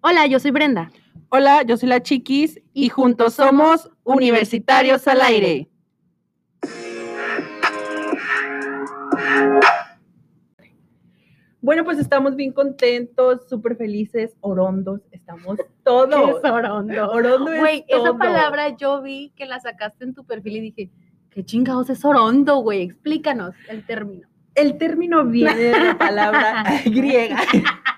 Hola, yo soy Brenda. Hola, yo soy la Chiquis y, juntos somos Universitarios al Aire. Bueno, pues estamos bien contentos, súper felices, orondos, estamos todos. ¿Qué es orondo? Orondo es Güey, esa todo. palabra yo vi que la sacaste en tu perfil y dije, ¿qué chingados es orondo, güey? Explícanos el término. El término viene de la palabra griega.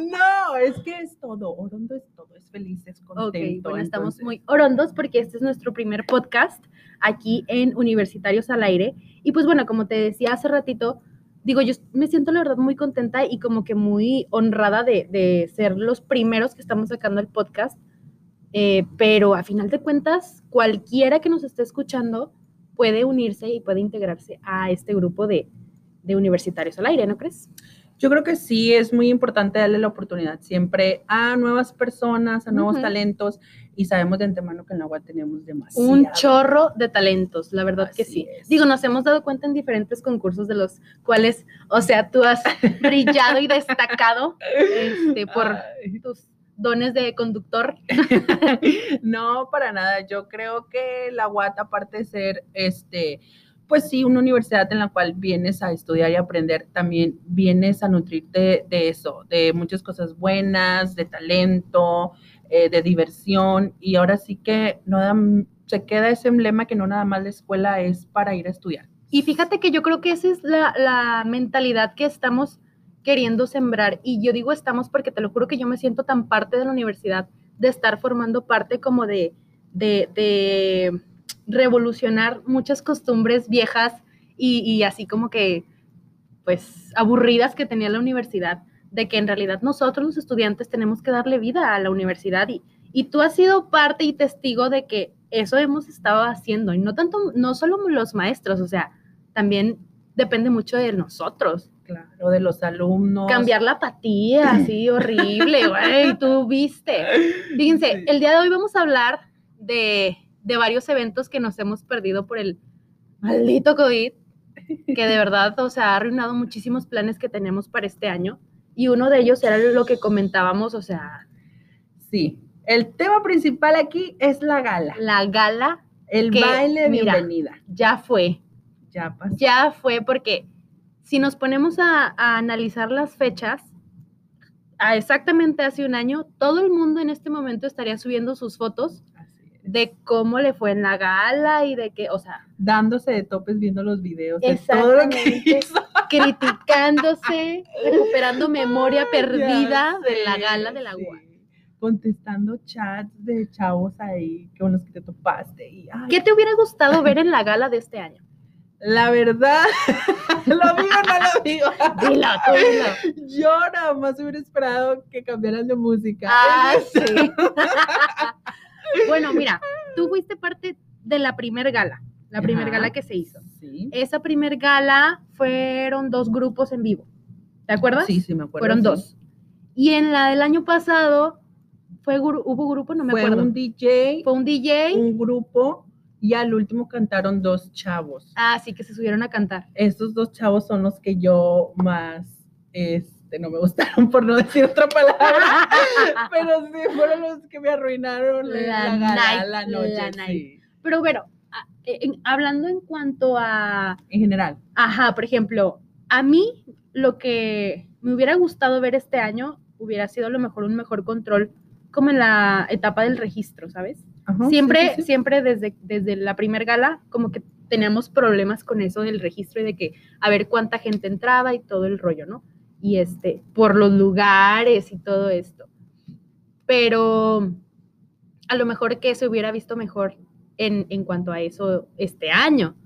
No, es que es todo, orondo es todo, es feliz, es contento. bueno, estamos muy orondos porque este es nuestro primer podcast aquí en Universitarios al Aire. Y pues bueno, como te decía hace ratito, digo, yo me siento la verdad muy contenta y como que muy honrada de, de ser los primeros que estamos sacando el podcast. Eh, pero a final de cuentas, cualquiera que nos esté escuchando puede unirse y puede integrarse a este grupo de, de Universitarios al Aire, ¿no crees? Yo creo que sí, es muy importante darle la oportunidad siempre a nuevas personas, a nuevos talentos, y sabemos de antemano que en la UAT tenemos demasiado. Un chorro de talentos, la verdad que sí. es. Digo, nos hemos dado cuenta en diferentes concursos de los cuales, o sea, tú has brillado y destacado este, por Ay. tus dones de conductor. no, para nada. Yo creo que la UAT, aparte de ser, este, pues sí, una universidad en la cual vienes a estudiar y aprender, también vienes a nutrirte de eso, de muchas cosas buenas, de talento, eh, de diversión. Y ahora sí que no se queda ese emblema que no nada más la escuela es para ir a estudiar. Y fíjate que yo creo que esa es la mentalidad que estamos queriendo sembrar. Y yo digo estamos porque te lo juro que yo me siento tan parte de la universidad, de estar formando parte como de, de, revolucionar muchas costumbres viejas y, y así como que, pues, aburridas que tenía la universidad, de que en realidad nosotros los estudiantes tenemos que darle vida a la universidad y, y tú has sido parte y testigo de que eso hemos estado haciendo y no tanto, no solo los maestros, o sea, también depende mucho de nosotros. Claro, de los alumnos. Cambiar la apatía, así horrible, güey, tú viste. Fíjense, Sí. el día de hoy vamos a hablar de, de varios eventos que nos hemos perdido por el maldito COVID, que de verdad, o sea, ha arruinado muchísimos planes que tenemos para este año. Y uno de ellos era lo que comentábamos, o sea, Sí. El tema principal aquí es la gala. la gala El que, baile de mira, bienvenida. ya fue, Ya pasó. ya fue porque si nos ponemos a, a analizar las fechas, a exactamente hace un año, todo el mundo en este momento estaría subiendo sus fotos de cómo le fue en la gala y de que, o sea, Dándose de topes viendo los videos de todo lo que Exactamente. hizo. criticándose, recuperando memoria Ay, perdida de la gala de la sí. UAS. Contestando chats de chavos ahí con los que te topaste. Y, ay, ¿Qué te hubiera gustado ver en la gala de este año? La verdad, ¿lo digo o no lo digo? Dilo, tú dilo. Yo nada más hubiera esperado que cambiaran de música. Ah, sí. bueno, mira, tú fuiste parte de la primer gala, la primer Ajá. gala que se hizo. Sí. Esa primer gala fueron dos grupos en vivo. ¿Te acuerdas? Sí, sí, me acuerdo. Fueron sí. dos. Y en la del año pasado fue hubo grupo, no me Fue acuerdo. un DJ, Fue un DJ. un grupo y al último cantaron dos chavos. Ah, sí, que se subieron a cantar. Estos dos chavos son los que yo más, este, no me gustaron por no decir otra palabra, pero sí fueron los que me arruinaron la, La gala, night, la noche. la night. sí. Pero bueno, en- hablando en cuanto a, En general. ajá, por ejemplo, a mí lo que me hubiera gustado ver este año hubiera sido a lo mejor un mejor control como en la etapa del registro, ¿sabes? Ajá, siempre, sí, sí, sí. siempre desde, desde la primer gala, como que teníamos problemas con eso del registro y de que a ver cuánta gente entraba y todo el rollo, ¿no? Y este, por los lugares y todo esto. Pero a lo mejor que se hubiera visto mejor en, en cuanto a eso este año.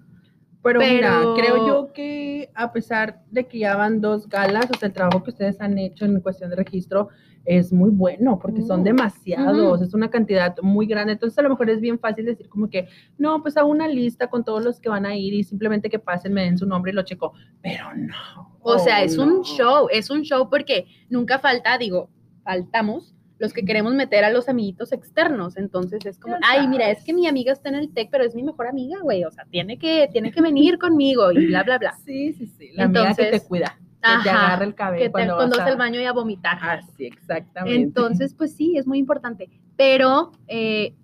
Pero, mira, creo yo que a pesar de que ya van dos galas, o sea, el trabajo que ustedes han hecho en cuestión de registro es muy bueno, porque son Mm. demasiados, es una cantidad muy grande. Entonces, a lo mejor es bien fácil decir como que, no, pues hago una lista con todos los que van a ir y simplemente que pasen, me den su nombre y lo checo. Pero no. O sea, es un no. show, es un show porque nunca falta, digo, faltamos los que queremos meter a los amiguitos externos. Entonces es como, ay, mira, es que mi amiga está en el TEC, pero es mi mejor amiga, güey. O sea, tiene que, tiene que venir conmigo y bla, bla, bla. Sí, sí, sí. La amiga que Entonces- te cuida. que te Ajá, agarra el cabello que te cuando conduce vas a- al baño y a vomitar. Así, exactamente. Entonces, pues sí, es muy importante. Pero eh,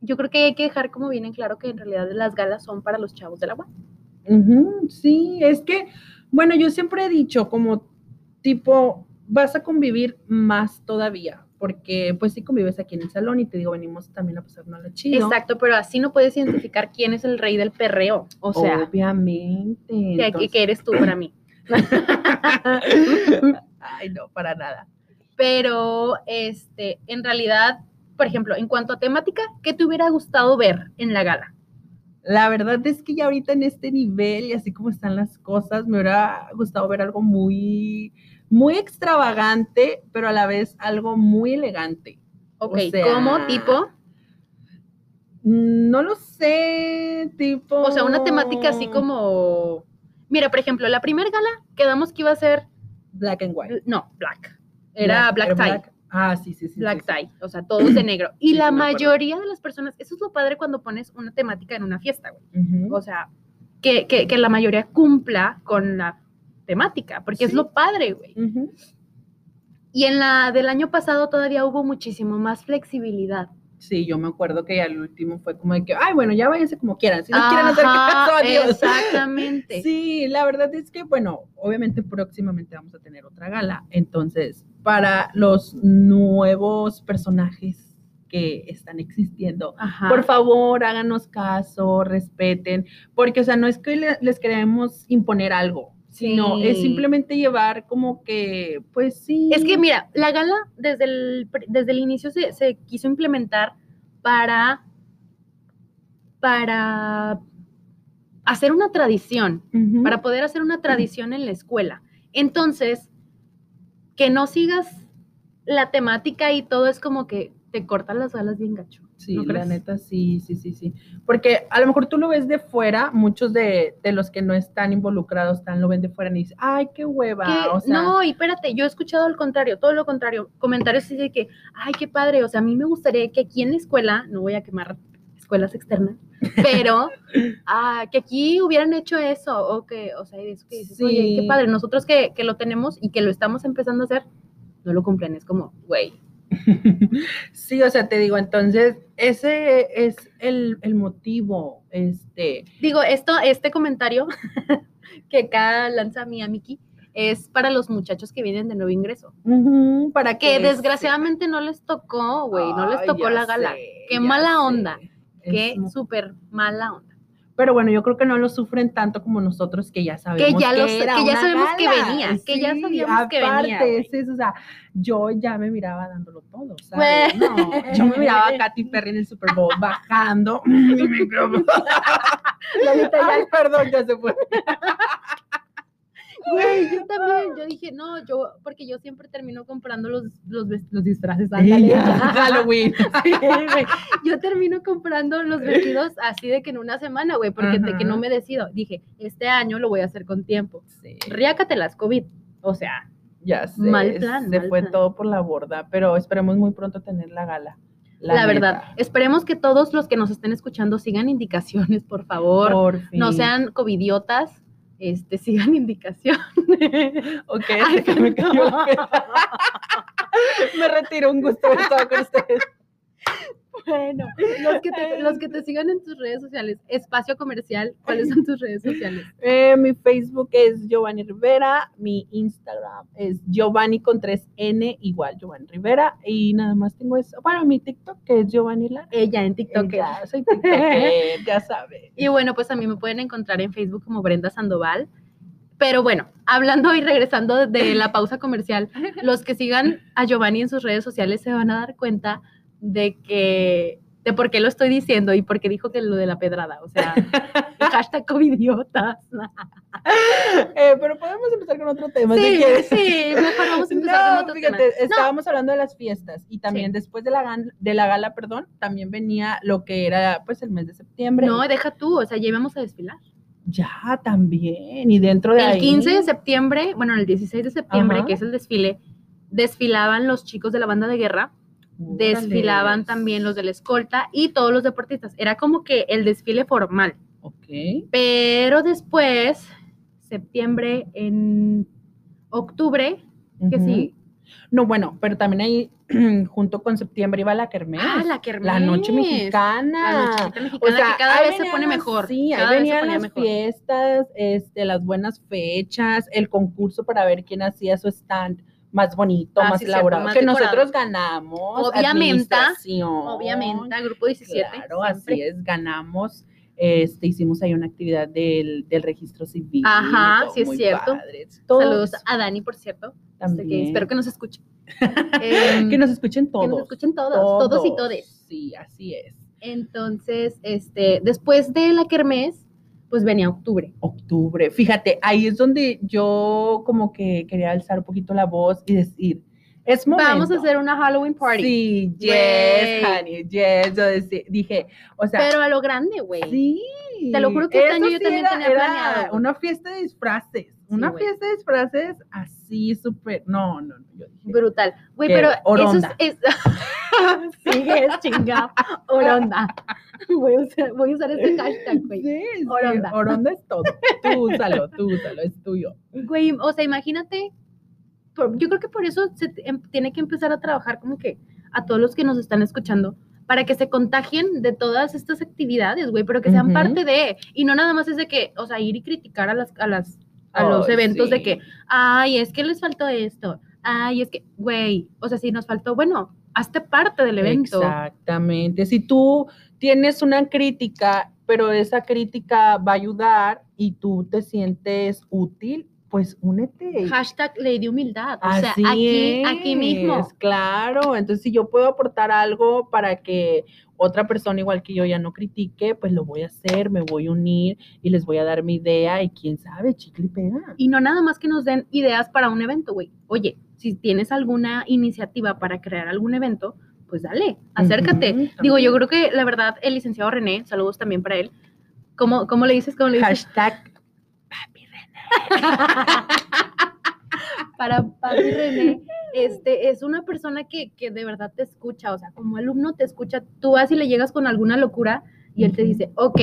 yo creo que hay que dejar como bien en claro que en realidad las galas son para los chavos del agua. Ujú, sí, es que, bueno, yo siempre he dicho como tipo, vas a convivir más todavía, porque pues sí convives aquí en el salón y te digo, venimos también a pasarnos la chido. Exacto, pero así no puedes identificar quién es el rey del perreo. O sea, obviamente. que, entonces- que eres tú para mí. Ay, no, para nada. Pero, este, en realidad, por ejemplo, en cuanto a temática, ¿qué te hubiera gustado ver en la gala? La verdad es que ya ahorita en este nivel y así como están las cosas, me hubiera gustado ver algo muy, muy extravagante, pero a la vez algo muy elegante. Ok, sea, ¿cómo tipo? Mm, No lo sé, tipo. O sea, una temática así como... Mira, por ejemplo, la primera gala quedamos que iba a ser, Black and white. no, black. Era black, tie. Ah, sí, sí, sí. Black sí, sí. tie, o sea, todos de negro. Y Sí, la mayoría de las personas, eso es lo padre cuando pones una temática en una fiesta, güey. O sea, que, que, que la mayoría cumpla con la temática, porque es lo padre, güey. Y en la del año pasado todavía hubo muchísimo más flexibilidad. Sí, yo me acuerdo que ya el último fue como de que, ay, bueno, ya váyanse como quieran. Si no quieren hacer caso, adiós. Exactamente. Sí, la verdad es que, bueno, obviamente próximamente vamos a tener otra gala. Entonces, para los nuevos personajes que están existiendo, Ajá. por favor, háganos caso, respeten, porque, o sea, no es que le- les queremos imponer algo, sino Sí. es simplemente llevar como que, pues sí. Es que mira, la gala desde el, desde el inicio se, se quiso implementar para, para hacer una tradición, para poder hacer una tradición en la escuela. Entonces, que no sigas la temática y todo es como que te cortan las alas bien gacho. Sí, ¿no la neta, sí, sí, sí, sí. Porque a lo mejor tú lo ves de fuera, muchos de, de los que no están involucrados están, lo ven de fuera y dicen, ay, qué hueva. Que- o sea, no, y espérate, yo he escuchado al contrario, todo lo contrario, comentarios así de que, ay, qué padre, o sea, a mí me gustaría que aquí en la escuela, no voy a quemar escuelas externas, pero ah, que aquí hubieran hecho eso, o que, o sea, y eso que dices, oye, qué padre, nosotros que, que lo tenemos y que lo estamos empezando a hacer, no lo cumplen, es como, güey, sí, o sea, te digo, entonces, ese es el, el motivo, este, digo, esto, este comentario que acá lanza mi Miki es para los muchachos que vienen de nuevo ingreso, para que desgraciadamente no les tocó, güey, no les tocó la gala, sé, qué mala sé. onda. Es qué súper mala onda. Pero bueno, yo creo que no lo sufren tanto como nosotros que ya sabemos ya lo sa- era que ya una sabemos que venía, que ya sabíamos que venía, aparte, o sea, yo ya me miraba dándolo todo, ¿sabes? No, yo me miraba a Katy Perry en el Super Bowl bajando mi micrófono. Ay, perdón, ya se fue. Güey, yo también, yo dije, no, yo, porque yo siempre termino comprando los, los, los disfraces, ándale. Halloween. Sí, güey. Yo termino comprando los vestidos así de que en una semana, güey, porque de que no me decido. Dije, este año lo voy a hacer con tiempo. Sí, Riácatelas, COVID. O sea, ya sé. Mal plan, Se mal fue plan. todo por la borda, pero esperemos muy pronto tener la gala. la, verdad. Esperemos que todos los que nos estén escuchando sigan indicaciones, por favor. Por no sean covidiotas, este, sigan indicaciones. Ok, Ay, se me cayó. Me retiro, un gusto haber estado con ustedes. Bueno, los que, te, los que te sigan en tus redes sociales, espacio comercial, ¿cuáles son tus redes sociales? Eh, mi Facebook es Giovanni Rivera, mi Instagram es Giovanni con 3N, igual Giovanni Rivera, y nada más tengo eso. Bueno, mi TikTok que es Giovanni Lara. Ella en TikTok. Ya, soy TikToker, ya sabes. Y bueno, pues a mí me pueden encontrar en Facebook como Brenda Sandoval. Pero bueno, hablando y regresando de la pausa comercial, los que sigan a Giovanni en sus redes sociales se van a dar cuenta de que de por qué lo estoy diciendo y por qué dijo que lo de la pedrada, o sea, hashtag covidiotas. Eh, pero podemos empezar con otro tema. Sí, quieres. sí, mejor vamos a empezar con No, otro fíjate, tema. estábamos hablando de las fiestas y también después de la, gan- de la gala, perdón, también venía lo que era pues el mes de septiembre. No, deja tú, o sea, ya íbamos a desfilar. Ya, también, y dentro de El ahí. 15 de septiembre, bueno, el 16 de septiembre, Ajá. que es el desfile, desfilaban los chicos de la banda de guerra, desfilaban también los de la escolta y todos los deportistas. Era como que el desfile formal. Ok. Pero después, septiembre, en octubre, que sí. No, bueno, pero también ahí, junto con septiembre, iba la kermés. Ah, la kermés. La noche mexicana. La nochecita mexicana, O sea, que cada ahí vez se pone las- mejor. Sí, ahí cada se venían las mejor. fiestas, este, las buenas fechas, el concurso para ver quién hacía su stand más bonito, Ah, más sí, elaborado, más que decorado. nosotros ganamos. Obviamente. Obviamente, grupo 17. Claro, así es, ganamos. Este, hicimos ahí una actividad del, del registro civil. Ajá, todo sí es cierto. padre. Todos Saludos a Dani, por cierto. este, que también. espero que nos escuche. Em, que nos escuchen todos. que nos escuchen todos, todos y todes. Sí, así es. Entonces, este, después de la kermés, pues venía octubre. Octubre. Fíjate, ahí es donde yo como que quería alzar un poquito la voz y decir, es momento. Vamos a hacer una Halloween party. Sí, yes, honey, yes. Yo deci- dije, o sea, pero a lo grande, güey. sí. Te lo juro que este año yo también era- tenía era planeado. Una fiesta de disfraces. una fiesta de disfraces así súper. No, no, no. Yo dije, Brutal. Güey, pero eso es... Sigue, chinga. Oronda. Voy a usar, voy a usar este hashtag, güey. Sí, sí, Oronda. Oronda es todo. Tú úsalo, tú úsalo, es tuyo. Güey, o sea, imagínate. por- yo creo que por eso se em- tiene que empezar a trabajar como que a todos los que nos están escuchando para que se contagien de todas estas actividades, güey, pero que sean Ujú. parte de, y no nada más es de que, o sea, ir y criticar a las, a las, a los Ay, eventos de sí. que, ay, es que les faltó esto, ay, es que, güey, o sea, si nos faltó, bueno, hazte parte del evento. Exactamente. Si tú tienes una crítica, pero esa crítica va a ayudar y tú te sientes útil, pues únete. Hashtag ley de humildad, o sea, aquí, aquí mismo. Claro, entonces si yo puedo aportar algo para que otra persona igual que yo ya no critique, pues lo voy a hacer, me voy a unir y les voy a dar mi idea y quién sabe, chicle y pega. Y no nada más que nos den ideas para un evento, güey. Oye, si tienes alguna iniciativa para crear algún evento, pues dale, acércate. Digo, yo creo que la verdad, el licenciado René, saludos también para él. ¿Cómo, cómo le dices? ¿Cómo le dices? Hashtag para Papi René, este, es una persona que, que de verdad te escucha, o sea, como alumno te escucha, tú vas y le llegas con alguna locura y él te dice, ok,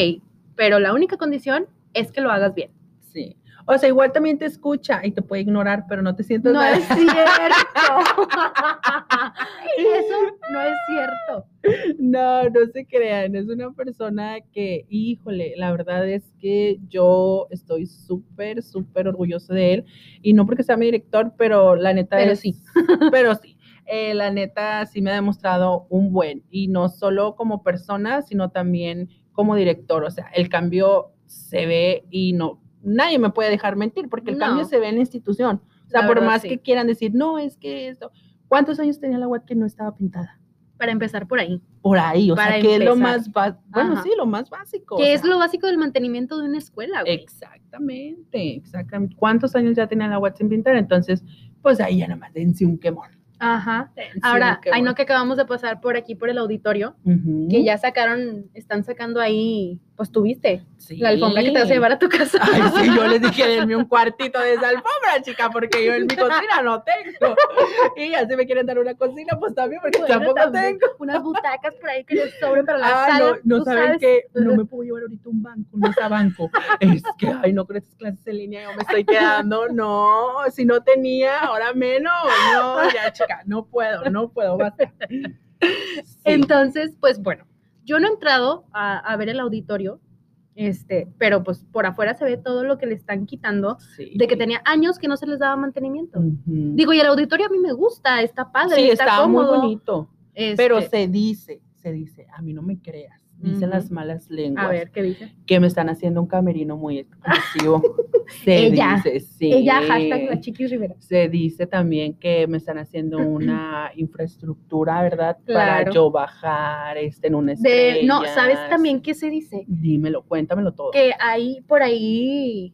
pero la única condición es que lo hagas bien. Sí. O sea, igual también te escucha y te puede ignorar, pero no te sientas No mal. es cierto. Eso no es cierto. No, no se crean, es una persona que, híjole, la verdad es que yo estoy súper, súper orgulloso de él, y no porque sea mi director, pero la neta Pero es- sí. pero sí, eh, la neta sí me ha demostrado un buen, y no solo como persona, sino también como director, o sea, el cambio se ve y no, nadie me puede dejar mentir, porque el No. cambio se ve en la institución, o sea, La por verdad, más sí. que quieran decir, no, es que esto, ¿cuántos años tenía la web que no estaba pintada? Para empezar por ahí. por ahí, o Para sea, que es lo más básico, bueno, Ajá. sí, lo más básico. Que es sea, lo básico del mantenimiento de una escuela, güey. Exactamente, exactamente. ¿Cuántos años ya tenía la web sin pintar? Entonces, pues ahí ya nada más dense un quemón. Ajá. dense Ahora, hay no que acabamos de pasar por aquí por el auditorio, que ya sacaron, están sacando ahí, pues tuviste, sí. la alfombra que te vas a llevar a tu casa. Ay, sí, yo les dije, denme un cuartito de esa alfombra, chica, porque yo en mi cocina no tengo. Y ya si me quieren dar una cocina, pues también, porque Bueno, tampoco también, tengo. Unas butacas por ahí que les sobren para la Ah, sala. no, no saben sabes. que no me puedo llevar ahorita un banco, un mesa banco. Es que, ay, no, con estas clases en línea yo me estoy quedando. No, si no tenía, ahora menos. No, ya, chica, no puedo, no puedo, basta. Sí. Entonces, pues bueno, yo no he entrado a, a ver el auditorio, este, pero pues por afuera se ve todo lo que le están quitando Sí. de que tenía años que no se les daba mantenimiento. Digo, y el auditorio a mí me gusta, está padre, sí, está, está muy bonito. Pero este, se dice, se dice, a mí no me creas. Dicen las malas lenguas a ver, ¿qué dice? que me están haciendo un camerino muy exclusivo. Se Ella, dice, sí. Ella, hashtag la Chiquis Rivera. Se dice también que me están haciendo una infraestructura, ¿verdad? Claro. Para yo bajar este, en De, estrella. no, ¿sabes también qué se dice? Dímelo, cuéntamelo todo. Que hay por ahí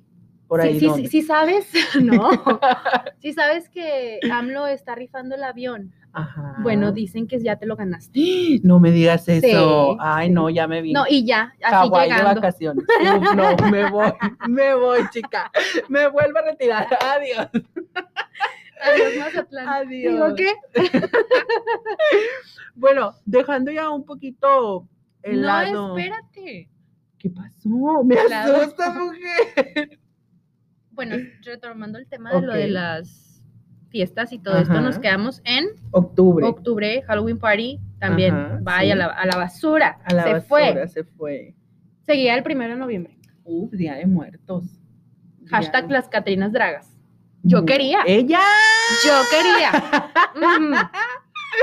Por sí, ahí sí, dónde? sí, sí sabes, no. Sí sabes que AMLO está rifando el avión. Ajá. Bueno, dicen que ya te lo ganaste. No me digas eso. Sí, Ay, sí. no, ya me vi. No, y ya, así Hawái de llegando. vacaciones. Uf, no, me voy, me voy, chica. Me vuelvo a retirar. Adiós. Adiós, Mazatlán. Adiós. Digo, ¿qué? Bueno, dejando ya un poquito el lado. No, espérate. ¿Qué pasó? Me Claro. asusta, mujer. Bueno, retomando el tema de lo de las fiestas y todo esto, nos quedamos en Octubre. octubre, Halloween Party, también, Ajá, vaya sí. a, la, a la basura, a la se basura, fue. se fue. Seguía el primero de noviembre. Uf, Día de Muertos. Día Hashtag de- las Catrinas Dragas. Yo Mm, quería. ¡Ella! Yo quería. Ujú.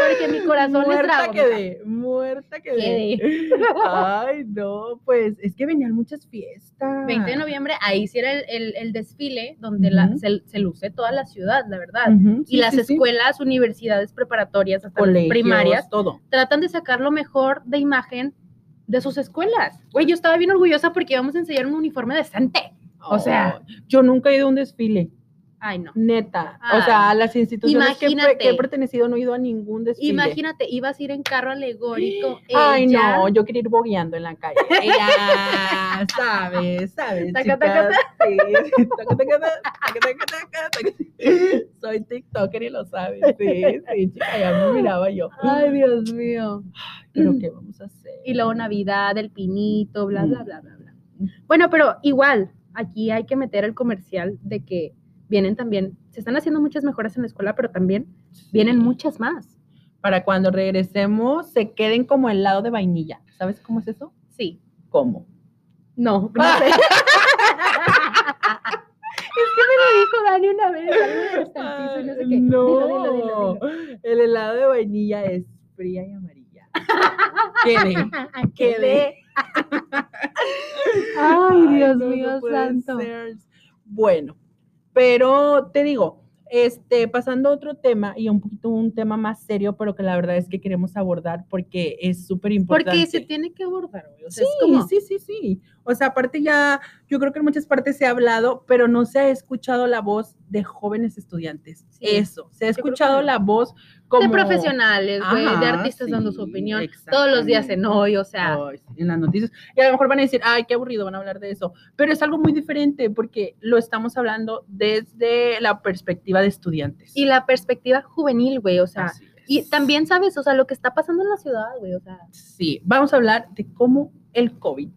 Porque mi corazón es muerta drago. quedé, muerta quedé. Ay, no, pues es que venían muchas fiestas. 20 de noviembre, ahí sí era el, el- el desfile donde la- se, se luce toda la ciudad, la verdad. Y sí, las sí, sí. escuelas, universidades preparatorias, hasta Colegios, primarias, todo. tratan de sacar lo mejor de imagen de sus escuelas. Güey, yo estaba bien orgullosa porque íbamos a enseñar un uniforme decente. O sea- yo nunca he ido a un desfile, Ay, no. neta. o sea, a las instituciones que, fue- Imagínate. que he pertenecido no he ido a ningún desfile. Imagínate, ibas a ir en carro alegórico. Ay, ella- no, yo quería ir bogueando en la calle. Ella, sabes, sabes, Taca, taca, chicas. Sí, taca, taca, taca, taca, taca, taca. Soy TikToker y lo sabes. Sí, sí, chica, ya me miraba yo. Ay, Dios mío. Pero ¿qué vamos a hacer? Y luego Navidad, el pinito, bla, bla, Mm. bla, bla, bla. Bueno, pero igual, aquí hay que meter el comercial de que vienen también, se están haciendo muchas mejoras en la escuela, pero también vienen muchas más. Para cuando regresemos, se queden como helado de vainilla. ¿Sabes cómo es eso? Sí. ¿Cómo? No, no sé. es que me lo dijo Dani una vez, el no sé qué. Dilo, dilo, dilo, No, el helado de vainilla es fría y amarilla. Quedé, quedé. Ay, Dios no mío santo. ser. Bueno, pero te digo, este, pasando a otro tema y un poquito un tema más serio, pero que la verdad es que queremos abordar porque es súper importante. Porque se tiene que abordar. O sea, Sí, es como, sí, sí, sí. O sea, aparte ya, yo creo que en muchas partes se ha hablado, pero no se ha escuchado la voz de jóvenes estudiantes. Sí. Eso, se ha escuchado la voz como... de profesionales, güey, de artistas dando su opinión todos los días en hoy, o sea, en las noticias. Y a lo mejor van a decir, ay, qué aburrido, van a hablar de eso. Pero es algo muy diferente porque lo estamos hablando desde la perspectiva de estudiantes. y la perspectiva juvenil, güey, o sea, y también sabes, o sea, lo que está pasando en la ciudad, güey, o sea, Sí, vamos a hablar de cómo el COVID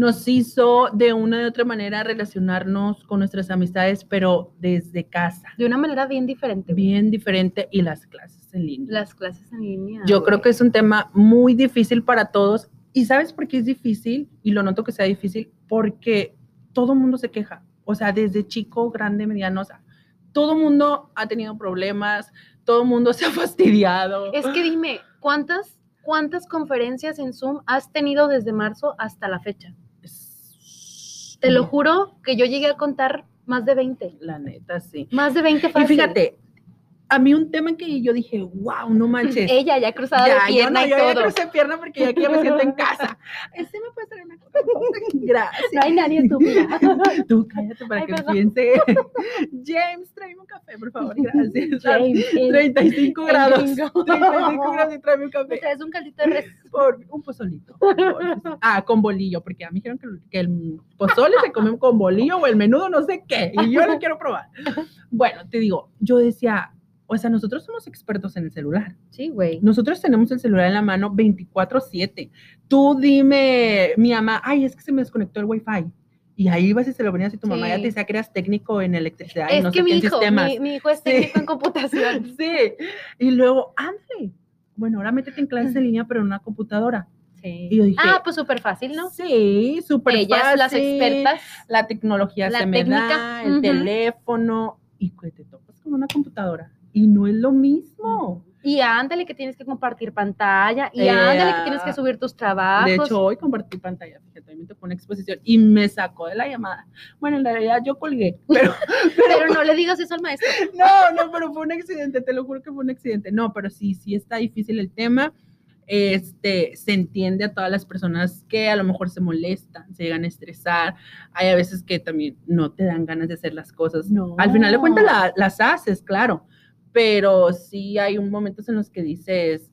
nos hizo de una u otra manera relacionarnos con nuestras amistades, pero desde casa, de una manera bien diferente, bien diferente y las clases en línea. las clases en línea. Yo güey. creo que es un tema muy difícil para todos. ¿Y sabes por qué es difícil? Y lo noto que sea difícil porque todo el mundo se queja. O sea, desde chico, grande, mediano, o sea, todo el mundo ha tenido problemas, todo el mundo se ha fastidiado. Es que dime, ¿cuántas cuántas conferencias en Zoom has tenido desde marzo hasta la fecha? Te lo juro que yo llegué a contar más de 20, La neta, sí. más de 20 Y fácil. fíjate, a mí un tema que yo dije, wow, no manches. ella ya cruzada ya, de pierna yo no, y yo ya todo. crucé pierna porque ya aquí me siento en casa. Este me puede hacer una cosa. Gracias. No hay nadie estúpida. Tú cállate para Ay, que perdón. piense. James, tráeme un café, por favor. Gracias. James, el- 35 el grados. gringo. 35 grados y tráeme un café. traes un caldito de res. Por un pozolito. por. Ah, con bolillo, porque a mí dijeron que, el- que el pozole se come con bolillo o el menudo no sé qué. Y yo lo quiero probar. Bueno, te digo, yo decía, o sea, nosotros somos expertos en el celular. Sí, güey. Nosotros tenemos el celular en la mano 24/7. Tú dime, mi mamá, ay, es que se me desconectó el wifi. Y ahí ibas y se lo ponías y tu mamá ya te decía que eras técnico en electricidad y Es no que sé mi hijo, mi, mi hijo es Sí. técnico en computación. Sí. Y luego, ándale. Bueno, ahora métete en clases en línea, pero en una computadora. Sí. Y yo dije, ah, pues súper fácil, ¿no? Sí, súper Ellas, fácil. las expertas. La tecnología La se me técnica, da, el teléfono, y que te topas con una computadora. Y no es lo mismo. Y ándale que tienes que compartir pantalla. Y Eh, ándale que tienes que subir tus trabajos. De hecho, hoy compartí pantalla, fíjate, me tocó una exposición y me sacó de la llamada. Bueno, en realidad yo colgué, pero pero no le digas eso al maestro. no, no, pero fue un accidente, te lo juro que fue un accidente. No, pero sí, sí está difícil el tema. Este, se entiende a todas las personas que a lo mejor se molestan, se llegan a estresar. Hay a veces que también no te dan ganas de hacer las cosas. No. Al final de cuentas la- las haces, claro, pero sí hay un momentos en los que dices,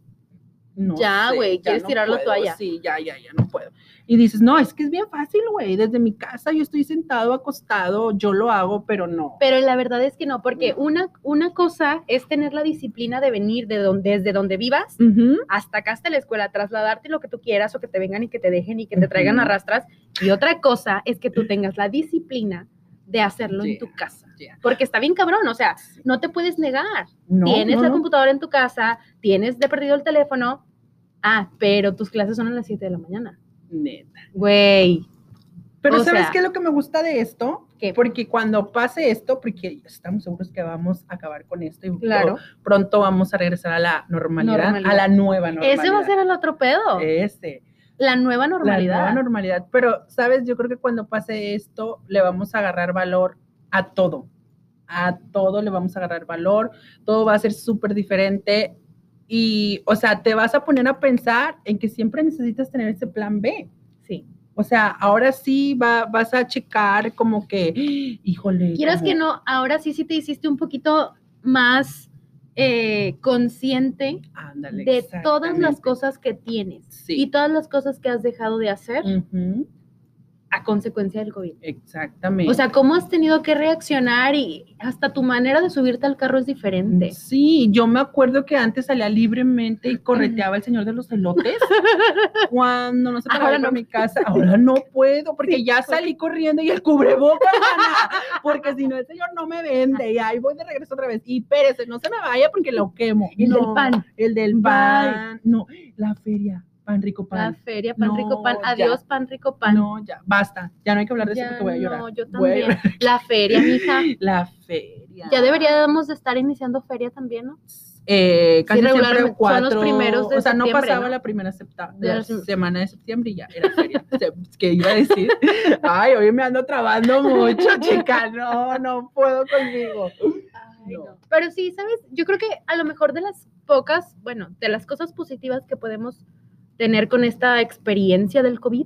no Ya, güey, quieres tirar la puedo, toalla. Sí, ya, ya, ya no puedo. Y dices, no, es que es bien fácil, güey, desde mi casa yo estoy sentado, acostado, yo lo hago, pero no. Pero la verdad es que no, porque una, una cosa es tener la disciplina de venir de donde, desde donde vivas hasta acá, hasta la escuela, trasladarte lo que tú quieras o que te vengan y que te dejen y que te traigan Ujú. arrastras. Y otra cosa es que tú tengas la disciplina de hacerlo en tu casa. Yeah. Porque está bien cabrón, o sea, no te puedes negar. No, tienes no, la no. computadora en tu casa, tienes de perdido el teléfono. Ah, pero tus clases son a las 7 de la mañana. Neta. Güey. Pero O ¿sabes sea- qué es lo que me gusta de esto? ¿Qué? Porque cuando pase esto, porque estamos seguros que vamos a acabar con esto y Claro. pro- pronto vamos a regresar a la normalidad, Normalidad. a la nueva normalidad. Ese va a ser el otro pedo. Ese. La nueva normalidad. La nueva normalidad. Pero, ¿sabes? Yo creo que cuando pase esto, le vamos a agarrar valor a todo. A todo le vamos a agarrar valor. Todo va a ser súper diferente. Y, o sea, te vas a poner a pensar en que siempre necesitas tener ese plan B. sí. O sea, ahora sí va, vas a checar como que, híjole. Quieras como- que no, ahora sí, sí te hiciste un poquito más eh, consciente Ándale, de todas las cosas que tienes Sí. y todas las cosas que has dejado de hacer a consecuencia del COVID. Exactamente. O sea, cómo has tenido que reaccionar y hasta tu manera de subirte al carro es diferente. Sí, yo me acuerdo que antes salía libremente y correteaba el señor de los elotes cuando no se por no. mi casa. Ahora no puedo porque ya salí corriendo y el cubrebocas, mana, porque si no el señor no me vende y ahí voy de regreso otra vez. Y espérese, no se me vaya porque lo quemo. El del pan. El del Bye. pan. No, la feria. Pan rico La pan. feria, pan rico, pan. Ya. Adiós, pan rico, pan. No, ya, basta. Ya no hay que hablar de eso porque voy a llorar. no, yo Voy a también. La feria, mija. La feria. Ya deberíamos de estar iniciando feria también, ¿no? Eh, casi siempre regularmente son cuatro, los primeros de o sea, no pasaba ¿no? la primera septa- De la las- semana de septiembre y ya era feria. ¿Qué iba a decir? Ay, hoy me ando trabando mucho, chica. No, no puedo conmigo. Ay, No. no. Pero sí, ¿sabes? Yo creo que a lo mejor de las pocas, bueno, de las cosas positivas que podemos tener con esta experiencia del COVID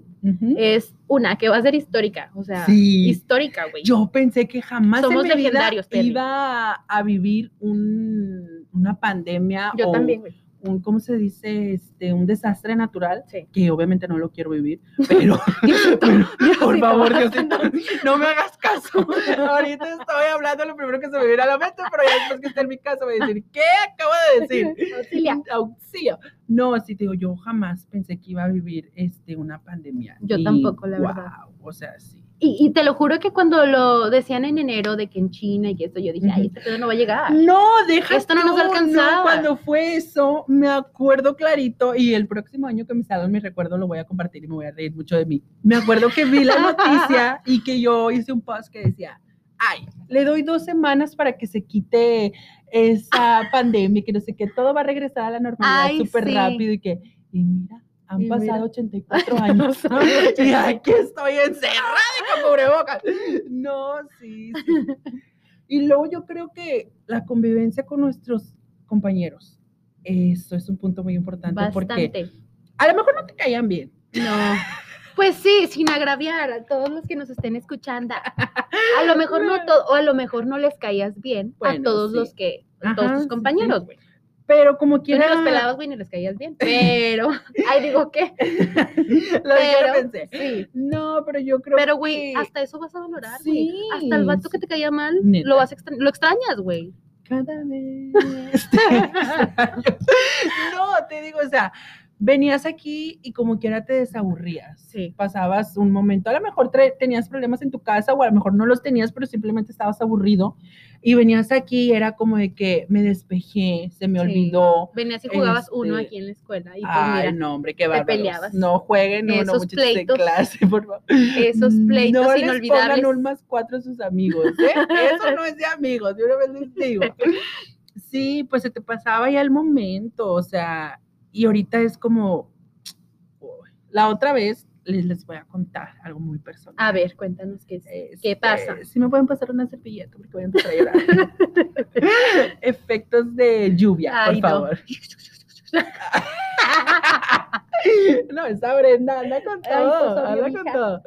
es una que va a ser histórica, o sea, Sí. histórica, güey. Yo pensé que jamás Somos en mi vida legendarios, Terry. iba a vivir un, una pandemia Yo o también, güey. Un, ¿cómo se dice? Este, un desastre natural, Sí. que obviamente no lo quiero vivir, pero, pero, por favor, Diosito, no me hagas caso. Ahorita estoy hablando lo primero que se me viene a la mente, pero ya después que esté en mi casa voy a decir, ¿qué acabo de decir? Auxilia. Auxilio. No, así te digo, yo jamás pensé que iba a vivir este, una pandemia. Yo Y, tampoco, la verdad. guau, O sea, sí. Y, y te lo juro que cuando lo decían en enero de que en China y esto, yo dije, ay, este pedo no va a llegar. No, deja Esto no nos alcanzaba. cuando fue eso, me acuerdo clarito y el próximo año que me salga mi recuerdo lo voy a compartir y me voy a reír mucho de mí. Me acuerdo que vi la noticia y que yo hice un post que decía, ay, le doy dos semanas para que se quite esa pandemia, que no sé qué, todo va a regresar a la normalidad súper sí. rápido y que, y mira, han Y mira. pasado 84 años. y aquí estoy encerrada y con cubrebocas. No, sí, sí. Y luego yo creo que la convivencia con nuestros compañeros, eso es un punto muy importante porque Bastante. a lo mejor no te caían bien. No. Pues sí, sin agraviar a todos los que nos estén escuchando. A lo mejor no todo, o a lo mejor no les caías bien a todos sí. los que, a todos sí, tus sí. compañeros, güey. Pero como quiera no los pelabas, güey, ni les caías bien. Pero, ay, digo, ¿qué? lo Pero, pensé. sí. No, pero yo creo Pero, güey, que hasta eso vas a valorar, güey. Sí, Hasta el vato que te caía mal, Neta. lo vas a extra- lo extrañas, güey. cada vez. no, te digo, o sea, venías aquí y como quiera te desaburrías. Sí. Pasabas un momento, a lo mejor tenías problemas en tu casa o a lo mejor no los tenías, pero simplemente estabas aburrido y venías aquí y era como de que me despejé, se me Sí. olvidó. Venías y jugabas uno Este, aquí en la escuela y pues Ay, mira, no, hombre, qué bárbaros. peleabas. No jueguen, no, no, Esos muchachos de pleitos. clase, por favor. esos pleitos no les inolvidables. pongan un más cuatro a sus amigos, ¿eh? Eso no es de amigos, yo una vez les digo. Sí, pues se te pasaba ya el momento, o sea, y ahorita es como, la otra vez les, les voy a contar algo muy personal. A ver, cuéntanos qué, es- qué Este, pasa. Si me pueden pasar una servilleta porque voy a empezar a llorar. Efectos de lluvia, Ay, por no. favor. No, esa Brenda anda con Ay, todo, pues, obvio, anda mija. con todo.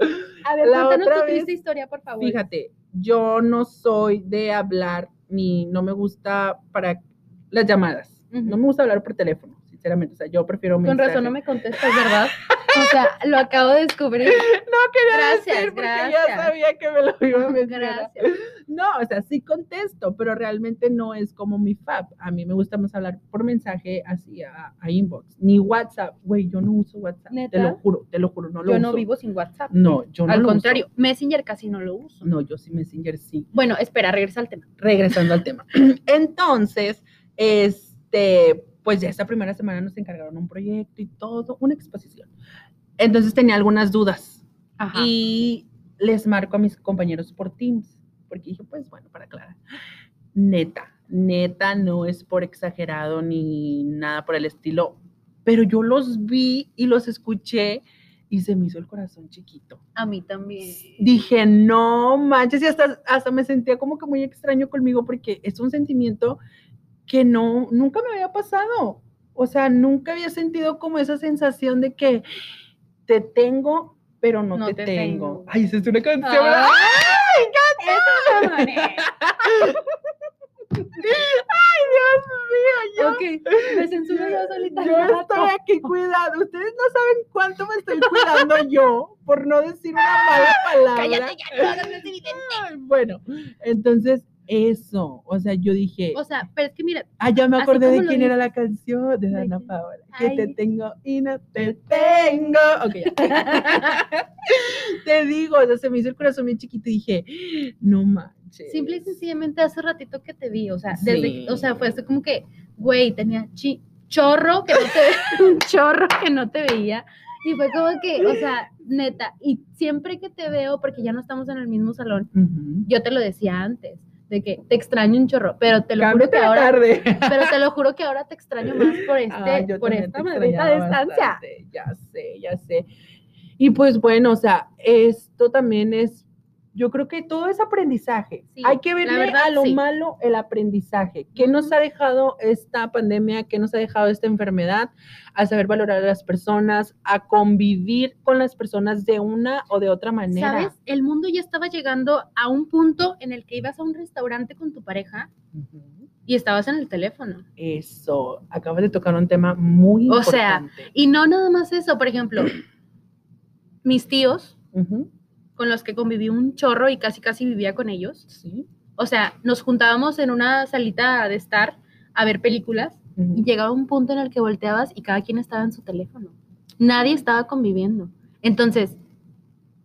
A ver, La cuéntanos otra tu vez- triste historia, por favor. Fíjate, yo no soy de hablar ni no me gusta para las llamadas. No me gusta hablar por teléfono, sinceramente. O sea, yo prefiero Con mensaje. razón no me contestas, ¿verdad? O sea, lo acabo de descubrir. No quería Gracias, decir porque ya gracias. sabía que me lo iba a mencionar. Gracias. No, o sea, sí contesto, pero realmente no es como mi fab. A mí me gusta más hablar por mensaje así a, a inbox, ni WhatsApp. Güey, yo no uso WhatsApp. Te lo juro, te lo juro, no lo Yo no uso. vivo sin WhatsApp. No, yo no Al lo uso. contrario, Messenger casi no lo uso. No, yo sí Messenger sí. Bueno, espera, regresa al tema. regresando al tema. Entonces, este, pues ya esta primera semana nos encargaron un proyecto y todo, una exposición. Entonces tenía algunas dudas Ajá. y les marco a mis compañeros por Teams, porque dije, pues bueno, para aclarar. Neta, neta, no es por exagerado ni nada por el estilo, pero yo los vi y los escuché y se me hizo el corazón chiquito A mí también. dije, no manches, y hasta, hasta me sentía como que muy extraño conmigo porque es un sentimiento que no, nunca me había pasado. O sea, nunca había sentido como esa sensación de que te tengo, pero no, No te, te tengo. tengo. Ay, esa es una canción. Ah. ¡Ay, Eso no, Mané. Dios mío! Yo, Ok, me censuro yo solita. yo estoy aquí cuidando. Ustedes no saben cuánto me estoy cuidando yo por no decir una mala palabra. Cállate ya, no evidente. Ay, Bueno, entonces eso, o sea, yo dije, O sea, pero es que mira, ah, ya me acordé de quién era la canción de ¿De Dana? Paola, que te tengo y no te tengo. Ok, ya. te digo, o sea, se me hizo el corazón bien chiquito y dije, no manches. simple y sencillamente hace ratito que te vi, o sea, desde, Sí. o sea, fue así como que, güey, tenía chi- chorro que no te un chorro que no te veía. Y fue como que, o sea, neta, y siempre que te veo, porque ya no estamos en el mismo salón, yo te lo decía antes, de que te extraño un chorro, pero te lo juro que ahora, tarde. pero te lo juro que ahora te extraño más por este, Ay, por esta maldita distancia. bastante, Ya sé, ya sé. Y pues bueno, o sea, esto también es, yo creo que todo es aprendizaje. Sí, Hay que verle verdad, a lo sí. malo el aprendizaje. ¿Qué nos ha dejado esta pandemia? ¿Qué nos ha dejado esta enfermedad? A saber valorar a las personas, a convivir con las personas de una o de otra manera. ¿Sabes? El mundo ya estaba llegando a un punto en el que ibas a un restaurante con tu pareja y estabas en el teléfono. Eso, acabas de tocar un tema muy O sea, importante. Y no nada más eso, por ejemplo, mis tíos, con los que conviví un chorro y casi casi vivía con ellos, Sí. o sea, nos juntábamos en una salita de estar a ver películas y llegaba un punto en el que volteabas y cada quien estaba en su teléfono. Nadie estaba conviviendo. Entonces,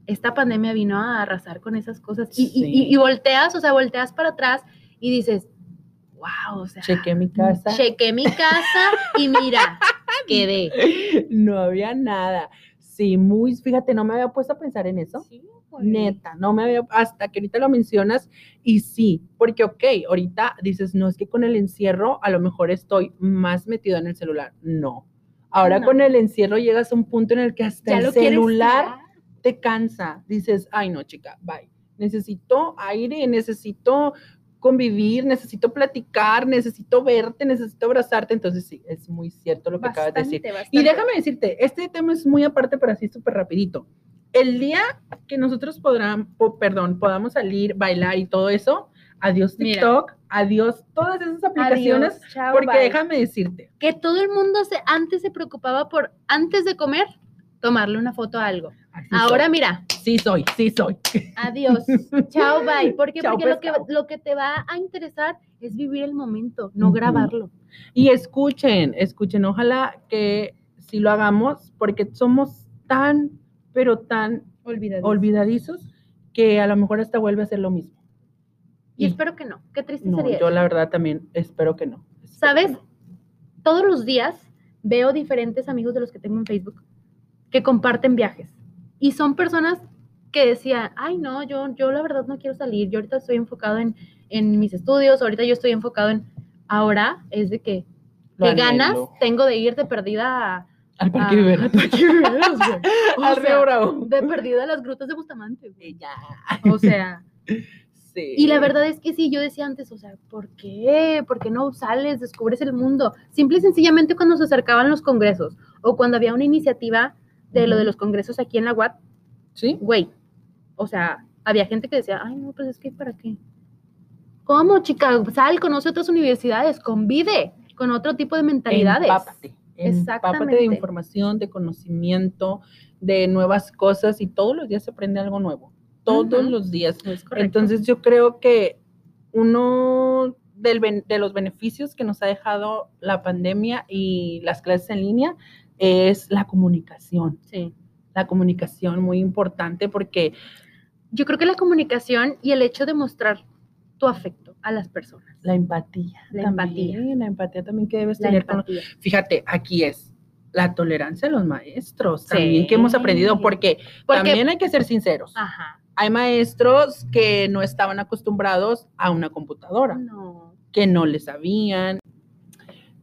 esta pandemia vino a arrasar con esas cosas y, y- Sí. y- y volteas, o sea, volteas para atrás y dices, wow, o sea, Chequé mi casa. chequé mi casa y mira, quedé. No había nada. Sí, muy, fíjate, no me había puesto a pensar en eso. Neta, no me había, hasta que ahorita lo mencionas, y sí, porque ok, ahorita dices, no, es que con el encierro a lo mejor estoy más metido en el celular. No. Ahora No. con el encierro llegas a un punto en el que hasta el celular te cansa. Dices, ay no, chica, bye. Necesito aire, necesito convivir, necesito platicar, necesito verte, necesito abrazarte. Entonces sí, es muy cierto lo que acabas de decir. Bastante, Y bastante. déjame decirte, este tema es muy aparte, pero así súper rapidito. El día que nosotros podrán, po- perdón, podamos salir, bailar y todo eso, adiós Mira. TikTok, adiós todas esas aplicaciones, Adiós, chao, porque bye. déjame decirte, que todo el mundo se, antes se preocupaba por, antes de comer, tomarle una foto a algo. así Ahora soy. mira, sí soy, sí soy. adiós, chao, bye. ¿Por qué? Chao, Porque lo que, pescado. lo que te va a interesar es vivir el momento, no grabarlo. Y escuchen, escuchen, ojalá que sí lo hagamos, porque somos tan, pero tan olvidadizos que a lo mejor hasta vuelve a ser lo mismo. y espero que no. Qué triste No, sería. yo eso. la verdad también espero que no. Espero ¿Sabes? que no. Todos los días veo diferentes amigos de los que tengo en Facebook que comparten viajes. Y son personas que decían, ay, no, yo, yo la verdad no quiero salir, yo ahorita estoy enfocado en, en mis estudios, ahorita yo estoy enfocado en... Ahora es de que, ¿qué ganas tengo de ir de perdida a... Al Parque a- Rivera. al Parque. O Al Río Bravo. De perdida a las grutas de Bustamante, güey. Ya. O sea, Sí. y la verdad es que sí, yo decía antes, o sea, ¿por qué? ¿Por qué no sales, descubres el mundo? Simple y sencillamente cuando se acercaban los congresos o cuando había una iniciativa de lo de los congresos aquí en la UAT, Sí. güey, o sea, había gente que decía, ay, no, pues es que ¿para qué? ¿Cómo, chica? Sal, conoce otras universidades, convive con otro tipo de mentalidades. Empápate, empápate de información, de conocimiento, de nuevas cosas y todos los días se aprende algo nuevo. Todos los días. Es. Entonces yo creo que uno del de los beneficios que nos ha dejado la pandemia y las clases en línea es la comunicación. sí. La comunicación muy importante porque Yo creo que la comunicación y el hecho de mostrar tu afecto a las personas. La empatía. La también, empatía. La empatía también que debes La tener con. Fíjate, aquí es la tolerancia de los maestros, Sí. también que hemos aprendido, porque, Porque- también hay que ser sinceros. Ajá. Hay maestros que no estaban acostumbrados a una computadora, No. que no le sabían.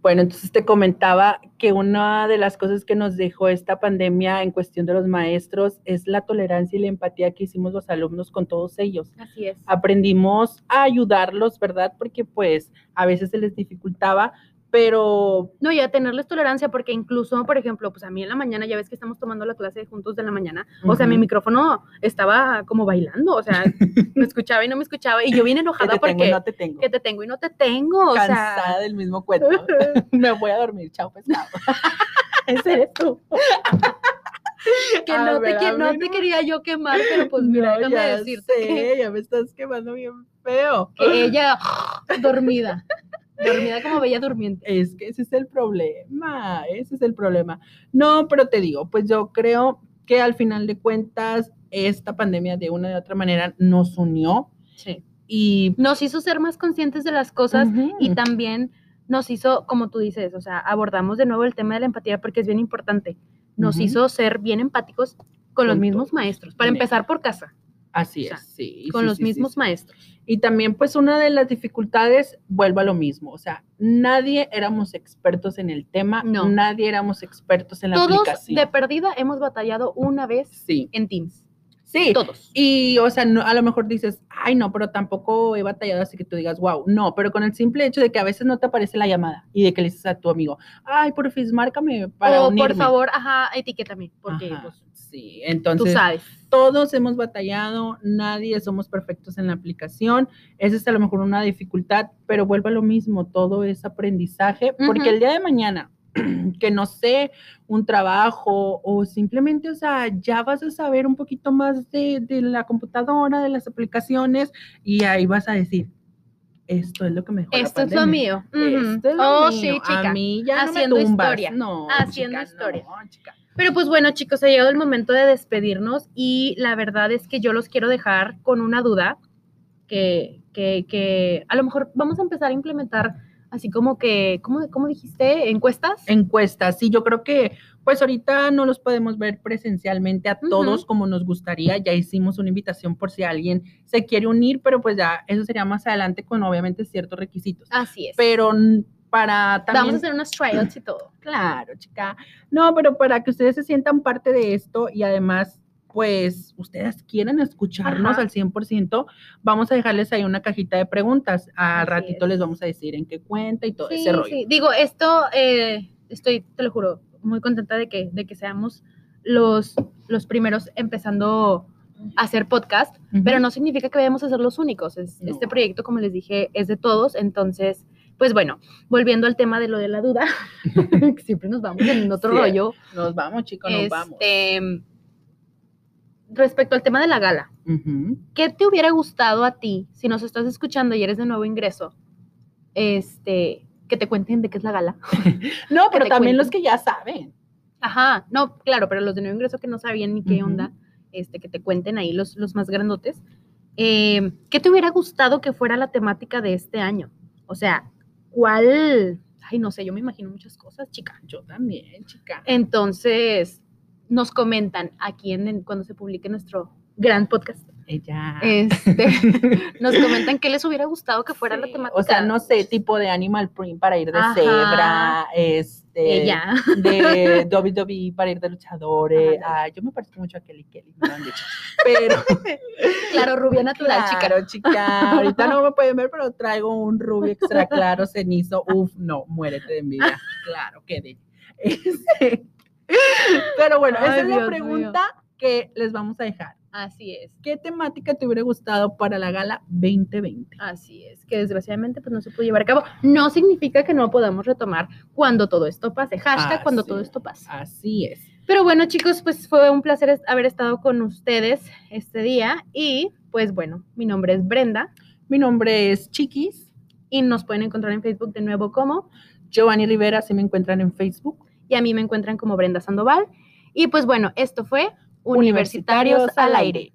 Bueno, entonces te comentaba que una de las cosas que nos dejó esta pandemia en cuestión de los maestros es la tolerancia y la empatía que hicimos los alumnos con todos ellos Así es. aprendimos a ayudarlos, ¿verdad? Porque pues a veces se les dificultaba, pero No, y a tenerles tolerancia, porque incluso, por ejemplo, pues a mí en la mañana, ya ves que estamos tomando la clase juntos de la mañana, o sea, mi micrófono estaba como bailando, o sea, me escuchaba y no me escuchaba, y yo bien que enojada tengo porque y no te tengo. que te tengo y no te tengo, o Cansada sea, del mismo cuento. Me voy a dormir, chao pescado. ese eres tú. que A no, ver, te, que no quería yo quemar, pero pues mira, No, déjame ya decirte sé, que, ya me estás quemando bien feo. que ella dormida, dormida como bella durmiente. Es que ese es el problema, ese es el problema. No, pero te digo, pues yo creo que al final de cuentas esta pandemia de una u otra manera nos unió Sí. y Nos hizo ser más conscientes de las cosas y también nos hizo, como tú dices, o sea, abordamos de nuevo el tema de la empatía porque es bien importante. Nos hizo ser bien empáticos con los mismos todos, maestros, para empezar por casa, Así O sea, es, sí. con sí, los sí, mismos sí. maestros. Y también, pues, una de las dificultades, vuelvo a lo mismo, o sea, nadie éramos expertos en el tema, No. nadie éramos expertos en la Todos aplicación. de perdida hemos batallado una vez Sí, en Teams. sí. Todos. Y, o sea, no, a lo mejor dices, ay, no, pero tampoco he batallado así que tú digas, wow, no, pero con el simple hecho de que a veces no te aparece la llamada y de que le dices a tu amigo, ay, porfis, márcame para o unirme. por favor, ajá, etiquétame, porque Ajá, pues, sí, tú entonces sabes. Todos hemos batallado, nadie somos perfectos en la aplicación, esa es a lo mejor una dificultad, pero vuelve a lo mismo, todo es aprendizaje, porque el día de mañana que no sé, un trabajo o simplemente, o sea, ya vas a saber un poquito más de, de la computadora, de las aplicaciones y ahí vas a decir, esto es lo que mejor. Esto es lo mío. Esto es lo oh, mío. sí, chica. A mí ya Haciendo no me tumbas. historia. No, Haciendo chica, historia. no, chica. Pero pues bueno, chicos, ha llegado el momento de despedirnos y la verdad es que yo los quiero dejar con una duda que, que, que a lo mejor vamos a empezar a implementar así como que, ¿cómo, cómo dijiste? ¿Encuestas? encuestas. Sí, yo creo que pues ahorita no los podemos ver presencialmente a todos como nos gustaría. Ya hicimos una invitación por si alguien se quiere unir, pero pues ya eso sería más adelante con obviamente ciertos requisitos. Así es. Pero para también... Vamos a hacer unos tryouts y todo. Claro, chica. No, pero para que ustedes se sientan parte de esto y además, pues, ustedes quieran escucharnos Ajá. al 100%, vamos a dejarles ahí una cajita de preguntas. Al ratito es. les vamos a decir en qué cuenta y todo Sí, ese rollo. sí. Digo, esto, eh, estoy, te lo juro, muy contenta de que, de que seamos los, los primeros empezando a hacer podcast, pero no significa que vayamos a ser los únicos. Es- No. Este proyecto, como les dije, es de todos, entonces, pues bueno, volviendo al tema de lo de la duda, siempre nos vamos en otro Sí, rollo. Nos vamos, chicos, nos vamos. este, Respecto al tema de la gala. ¿qué te hubiera gustado a ti si nos estás escuchando y eres de nuevo ingreso? Este, que te cuenten de qué es la gala. No, pero también los que ya saben. Ajá, no, claro, pero los de nuevo ingreso que no sabían ni qué onda, este, que te cuenten ahí los, los más grandotes. Eh, ¿Qué te hubiera gustado que fuera la temática de este año? O sea, ¿cuál? Ay, no sé, yo me imagino muchas cosas, chica. Yo también, chica. Entonces, nos comentan aquí en, en- cuando se publique nuestro gran podcast. Ella. Este, nos comentan qué les hubiera gustado que fuera la temática. O sea, no sé, tipo de animal print para ir de Ajá. cebra, este, Ella. de WWE para ir de luchadores. Ah, yo me parezco mucho a Kelly Kelly, me lo han dicho. Pero, Claro, rubia natural, chica. claro, chica. Ahorita no me pueden ver, pero traigo un rubio extra claro, cenizo. Uf, no, muérete de envidia. Claro, quede. Este, pero bueno, esa Ay, es la mío. pregunta que les vamos a dejar. Así es. ¿Qué temática te hubiera gustado para la gala 2020? Así es, que desgraciadamente pues no se pudo llevar a cabo. No significa que no podamos retomar cuando todo esto pase. Hashtag cuando Así todo es. esto pase. Así es. Pero bueno, chicos, pues fue un placer haber estado con ustedes este día. Y pues bueno, mi nombre es Brenda Mi nombre es Chiquis. y nos pueden encontrar en Facebook de nuevo como, Giovanni Rivera, si me encuentran en Facebook. y a mí me encuentran como Brenda Sandoval. Y pues bueno, esto fue Universitarios al aire.